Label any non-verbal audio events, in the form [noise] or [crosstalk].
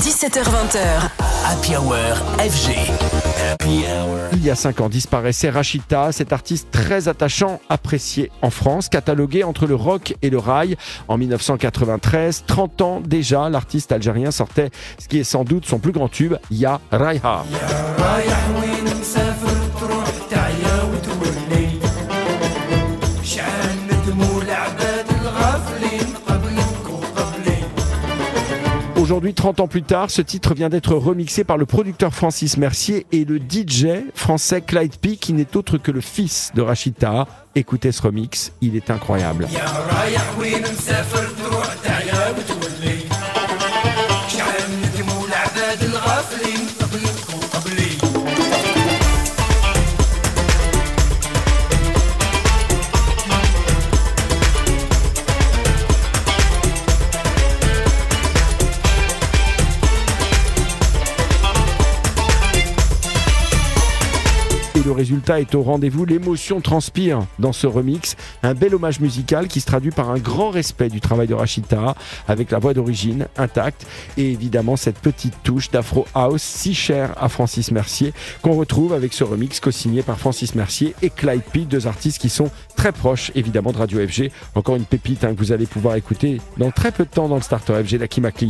17h20h. Happy Hour FG. Happy Hour. Il y a 5 ans disparaissait Rachita, cet artiste très attachant, apprécié en France, catalogué entre le rock et le rail. En 1993, 30 ans déjà, l'artiste algérien sortait ce qui est sans doute son plus grand tube, Ya Raiha. Aujourd'hui, 30 ans plus tard, ce titre vient d'être remixé par le producteur Francis Mercier et le DJ français Clyde P, qui n'est autre que le fils de Rachita. Écoutez ce remix, il est incroyable. [laughs] le résultat est au rendez-vous. L'émotion transpire dans ce remix. Un bel hommage musical qui se traduit par un grand respect du travail de Rachita avec la voix d'origine intacte et évidemment cette petite touche d'Afro House si chère à Francis Mercier qu'on retrouve avec ce remix co-signé par Francis Mercier et Clyde P, deux artistes qui sont très proches évidemment de Radio FG. Encore une pépite hein, que vous allez pouvoir écouter dans très peu de temps dans le Starter FG d'Akimakli.